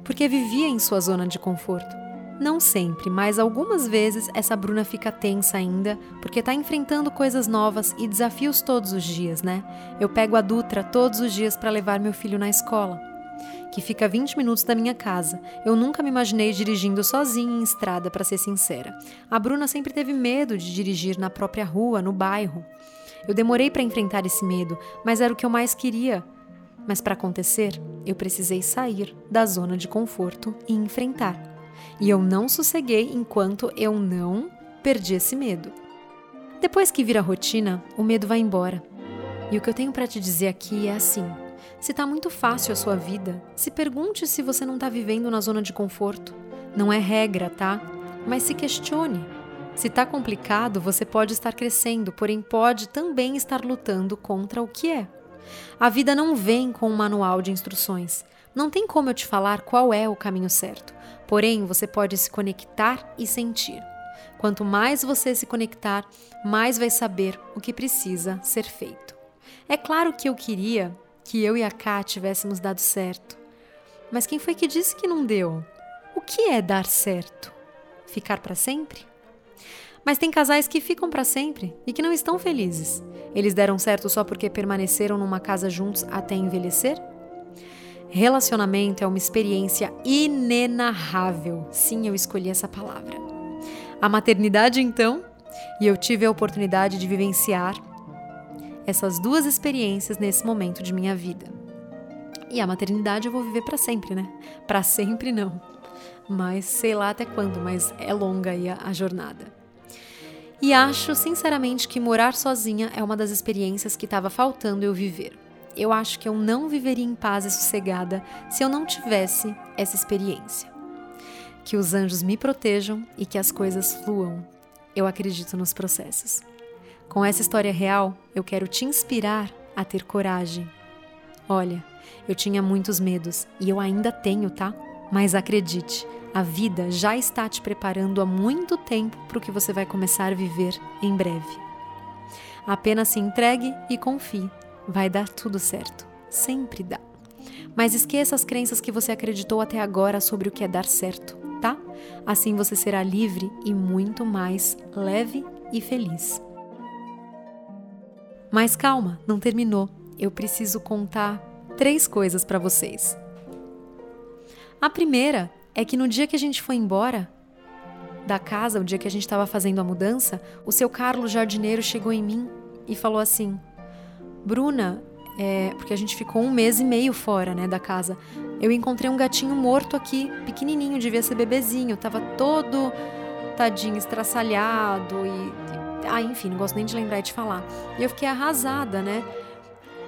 porque vivia em sua zona de conforto. Não sempre, mas algumas vezes essa Bruna fica tensa ainda, porque tá enfrentando coisas novas e desafios todos os dias, né? Eu pego a Dutra todos os dias para levar meu filho na escola, que fica a 20 minutos da minha casa. Eu nunca me imaginei dirigindo sozinha em estrada, para ser sincera. A Bruna sempre teve medo de dirigir na própria rua, no bairro. Eu demorei para enfrentar esse medo, mas era o que eu mais queria. Mas para acontecer, eu precisei sair da zona de conforto e enfrentar. E eu não sosseguei enquanto eu não perdi esse medo. Depois que vira rotina, o medo vai embora. E o que eu tenho para te dizer aqui é assim: se tá muito fácil a sua vida, se pergunte se você não tá vivendo na zona de conforto. Não é regra, tá? Mas se questione. Se tá complicado, você pode estar crescendo, porém pode também estar lutando contra o que é. A vida não vem com um manual de instruções. Não tem como eu te falar qual é o caminho certo. Porém, você pode se conectar e sentir. Quanto mais você se conectar, mais vai saber o que precisa ser feito. É claro que eu queria que eu e a Ká tivéssemos dado certo. Mas quem foi que disse que não deu? O que é dar certo? Ficar para sempre? Mas tem casais que ficam para sempre e que não estão felizes. Eles deram certo só porque permaneceram numa casa juntos até envelhecer? Relacionamento é uma experiência inenarrável. Sim, eu escolhi essa palavra. A maternidade, então, e eu tive a oportunidade de vivenciar essas duas experiências nesse momento de minha vida. E a maternidade eu vou viver para sempre, né? Para sempre não. Mas sei lá até quando, mas é longa aí a, a jornada. E acho, sinceramente, que morar sozinha é uma das experiências que estava faltando eu viver eu acho que eu não viveria em paz e sossegada se eu não tivesse essa experiência. Que os anjos me protejam e que as coisas fluam. Eu acredito nos processos. Com essa história real, eu quero te inspirar a ter coragem. Olha, eu tinha muitos medos e eu ainda tenho, tá? Mas acredite, a vida já está te preparando há muito tempo para o que você vai começar a viver em breve. Apenas se entregue e confie vai dar tudo certo. Sempre dá. Mas esqueça as crenças que você acreditou até agora sobre o que é dar certo, tá? Assim você será livre e muito mais leve e feliz. Mas calma, não terminou. Eu preciso contar três coisas para vocês. A primeira é que no dia que a gente foi embora da casa, o dia que a gente estava fazendo a mudança, o seu Carlos jardineiro chegou em mim e falou assim: Bruna, é, porque a gente ficou um mês e meio fora, né, da casa. Eu encontrei um gatinho morto aqui, pequenininho, devia ser bebezinho, tava todo tadinho, estraçalhado e, ah, enfim, não gosto nem de lembrar e de falar. E eu fiquei arrasada, né?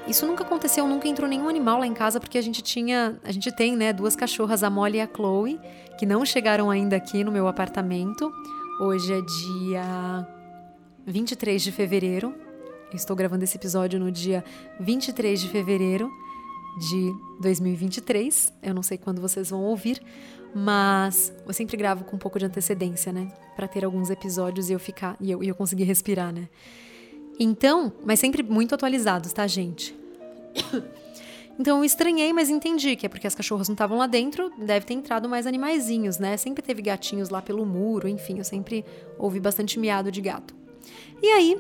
Isso nunca aconteceu, nunca entrou nenhum animal lá em casa, porque a gente tinha, a gente tem, né, duas cachorras, a Molly e a Chloe, que não chegaram ainda aqui no meu apartamento. Hoje é dia 23 de fevereiro. Eu estou gravando esse episódio no dia 23 de fevereiro de 2023. Eu não sei quando vocês vão ouvir, mas eu sempre gravo com um pouco de antecedência, né? Para ter alguns episódios e eu ficar e eu, e eu conseguir respirar, né? Então, mas sempre muito atualizados, tá, gente? (coughs) Então eu estranhei, mas entendi que é porque as cachorras não estavam lá dentro, deve ter entrado mais animaizinhos, né? Sempre teve gatinhos lá pelo muro, enfim, eu sempre ouvi bastante miado de gato. E aí,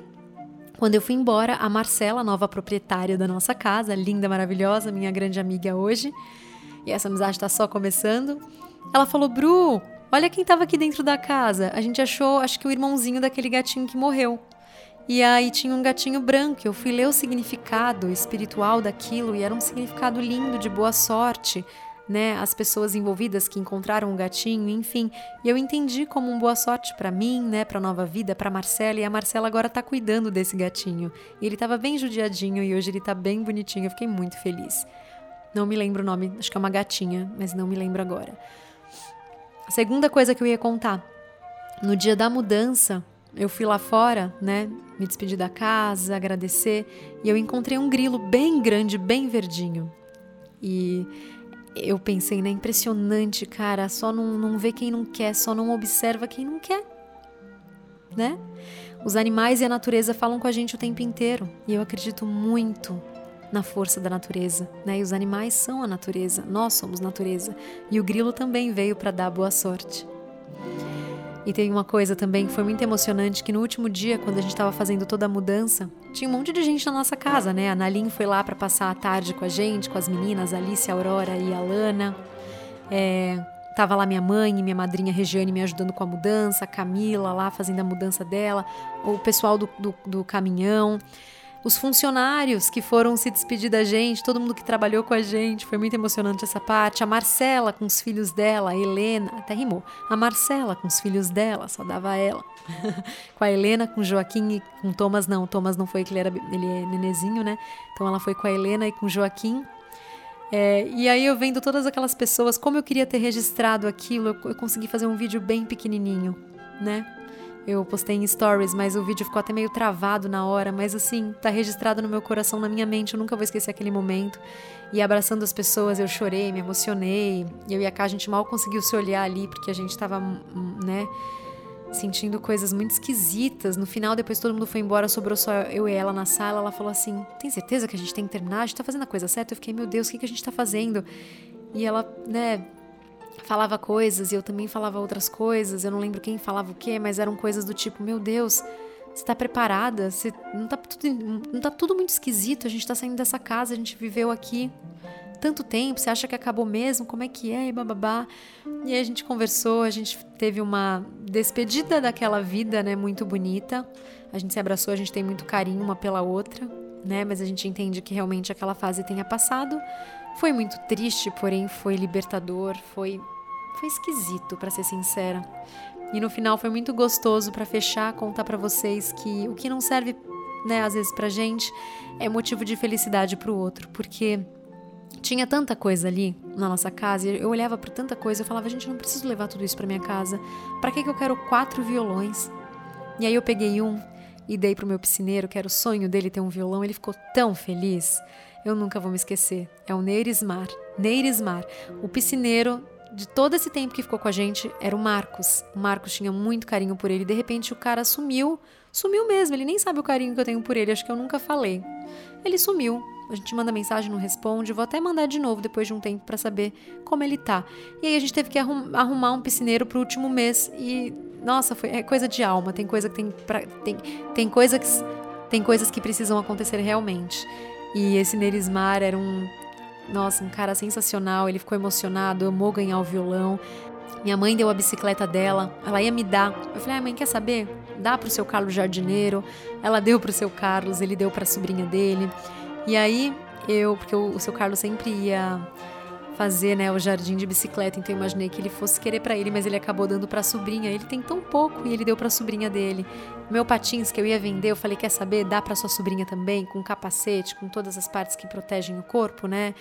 quando eu fui embora, a Marcela, nova proprietária da nossa casa, linda, maravilhosa, minha grande amiga hoje, e essa amizade está só começando, ela falou: Bru, olha quem estava aqui dentro da casa. A gente achou, acho que o irmãozinho daquele gatinho que morreu. E aí tinha um gatinho branco. Eu fui ler o significado espiritual daquilo e era um significado lindo de boa sorte, né? As pessoas envolvidas que encontraram o gatinho, enfim. E eu entendi como um boa sorte para mim, né? Para nova vida, para Marcela. E a Marcela agora tá cuidando desse gatinho. E ele tava bem judiadinho e hoje ele tá bem bonitinho. Eu fiquei muito feliz. Não me lembro o nome, acho que é uma gatinha, mas não me lembro agora. A segunda coisa que eu ia contar. No dia da mudança, eu fui lá fora, né, me despedir da casa, agradecer, e eu encontrei um grilo bem grande, bem verdinho. E eu pensei, né, impressionante, cara, só não, não vê quem não quer, só não observa quem não quer, né? Os animais e a natureza falam com a gente o tempo inteiro, e eu acredito muito na força da natureza, né? E os animais são a natureza, nós somos natureza, e o grilo também veio para dar boa sorte. E tem uma coisa também que foi muito emocionante, que no último dia, quando a gente estava fazendo toda a mudança, tinha um monte de gente na nossa casa, né? A Naline foi lá para passar a tarde com a gente, com as meninas, Alice, Aurora e a Lana. É, tava lá minha mãe e minha madrinha Regiane me ajudando com a mudança, a Camila lá fazendo a mudança dela, o pessoal do, do, do caminhão os funcionários que foram se despedir da gente, todo mundo que trabalhou com a gente, foi muito emocionante essa parte. A Marcela com os filhos dela, a Helena, até rimou. A Marcela com os filhos dela, só dava ela. (laughs) com a Helena, com Joaquim e com Thomas, não. Thomas não foi, que ele, era, ele é nenezinho, né? Então ela foi com a Helena e com Joaquim. É, e aí eu vendo todas aquelas pessoas, como eu queria ter registrado aquilo, eu, eu consegui fazer um vídeo bem pequenininho, né? Eu postei em stories, mas o vídeo ficou até meio travado na hora, mas assim, tá registrado no meu coração, na minha mente, eu nunca vou esquecer aquele momento. E abraçando as pessoas, eu chorei, me emocionei. Eu e a Ká, a gente mal conseguiu se olhar ali, porque a gente tava, né, sentindo coisas muito esquisitas. No final, depois todo mundo foi embora, sobrou só eu e ela na sala. Ela falou assim: Tem certeza que a gente tem que terminar? A gente tá fazendo a coisa certa? Eu fiquei, meu Deus, o que, que a gente tá fazendo? E ela, né, falava coisas e eu também falava outras coisas. Eu não lembro quem falava o quê, mas eram coisas do tipo: Meu Deus, você tá preparada? Você, não, tá tudo, não tá tudo muito esquisito? A gente tá saindo dessa casa, a gente viveu aqui tanto tempo, você acha que acabou mesmo? Como é que é? E bababá. E aí a gente conversou, a gente teve uma despedida daquela vida, né, muito bonita. A gente se abraçou, a gente tem muito carinho uma pela outra, né? Mas a gente entende que realmente aquela fase tenha passado. Foi muito triste, porém foi libertador, foi foi esquisito, para ser sincera. E no final foi muito gostoso para fechar, contar para vocês que o que não serve, né, às vezes pra gente, é motivo de felicidade para o outro, porque tinha tanta coisa ali na nossa casa, eu olhava para tanta coisa, eu falava, gente, eu não preciso levar tudo isso para minha casa. Para que que eu quero quatro violões? E aí eu peguei um e dei pro meu piscineiro, que era o sonho dele ter um violão, ele ficou tão feliz eu nunca vou me esquecer. É o Neirismar. Neirismar. O piscineiro de todo esse tempo que ficou com a gente era o Marcos. O Marcos tinha muito carinho por ele. De repente o cara sumiu. Sumiu mesmo. Ele nem sabe o carinho que eu tenho por ele. Acho que eu nunca falei. Ele sumiu. A gente manda mensagem, não responde. Vou até mandar de novo depois de um tempo para saber como ele tá. E aí a gente teve que arrumar um piscineiro pro último mês. E, nossa, foi é coisa de alma. Tem coisa que tem. Pra, tem, tem, coisa que, tem coisas que precisam acontecer realmente. E esse Nerismar era um, nossa, um cara sensacional. Ele ficou emocionado, amou ganhar o violão. Minha mãe deu a bicicleta dela, ela ia me dar. Eu falei: ah, mãe, quer saber? Dá pro seu Carlos jardineiro. Ela deu pro seu Carlos, ele deu pra sobrinha dele. E aí eu, porque o, o seu Carlos sempre ia fazer, né, o jardim de bicicleta, então eu imaginei que ele fosse querer para ele, mas ele acabou dando para a sobrinha. Ele tem tão pouco e ele deu para a sobrinha dele. Meu patins que eu ia vender, eu falei, quer saber? Dá para sua sobrinha também, com capacete, com todas as partes que protegem o corpo, né?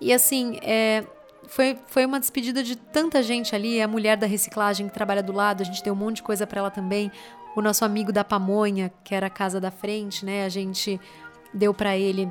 E assim, é, foi, foi uma despedida de tanta gente ali. A mulher da reciclagem que trabalha do lado, a gente deu um monte de coisa para ela também. O nosso amigo da pamonha, que era a casa da frente, né? A gente deu para ele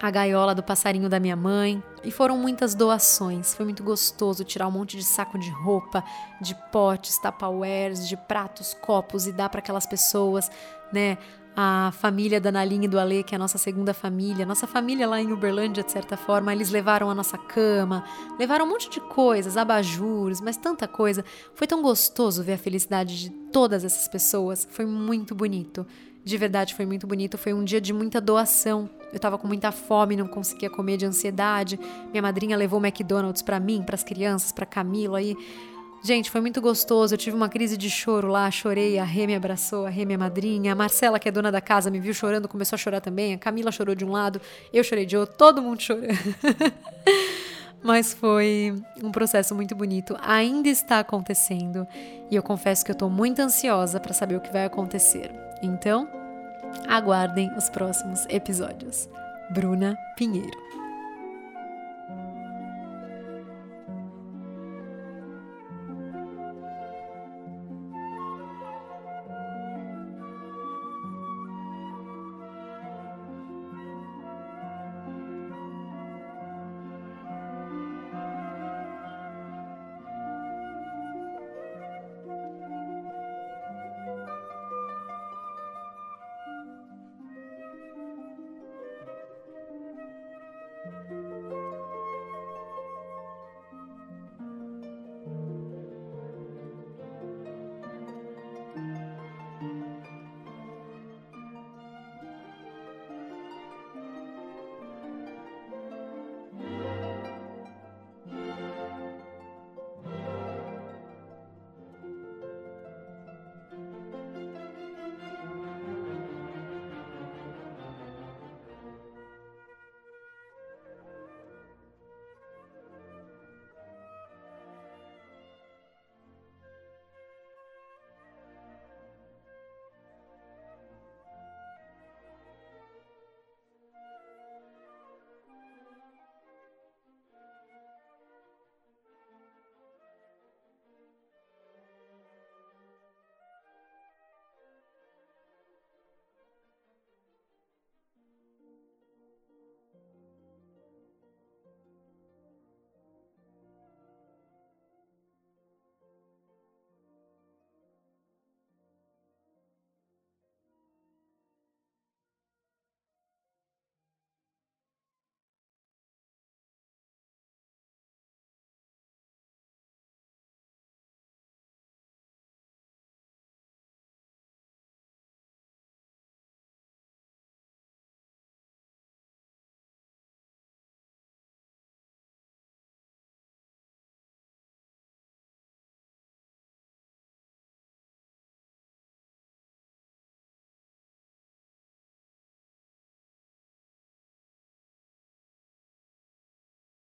a gaiola do passarinho da minha mãe. E foram muitas doações. Foi muito gostoso tirar um monte de saco de roupa, de potes, tapawares, de pratos, copos e dar para aquelas pessoas, né? a família da Nalinha e do Ale, que é a nossa segunda família, nossa família lá em Uberlândia, de certa forma, eles levaram a nossa cama, levaram um monte de coisas, abajures, mas tanta coisa. Foi tão gostoso ver a felicidade de todas essas pessoas, foi muito bonito. De verdade, foi muito bonito. Foi um dia de muita doação. Eu tava com muita fome, não conseguia comer de ansiedade. Minha madrinha levou McDonald's para mim, para as crianças, para Camila aí. Gente, foi muito gostoso. Eu tive uma crise de choro lá, chorei. A Rê me abraçou, a Rê, minha madrinha. A Marcela, que é dona da casa, me viu chorando, começou a chorar também. A Camila chorou de um lado, eu chorei de outro, todo mundo chorando. (laughs) Mas foi um processo muito bonito. Ainda está acontecendo e eu confesso que eu estou muito ansiosa para saber o que vai acontecer. Então, aguardem os próximos episódios. Bruna Pinheiro.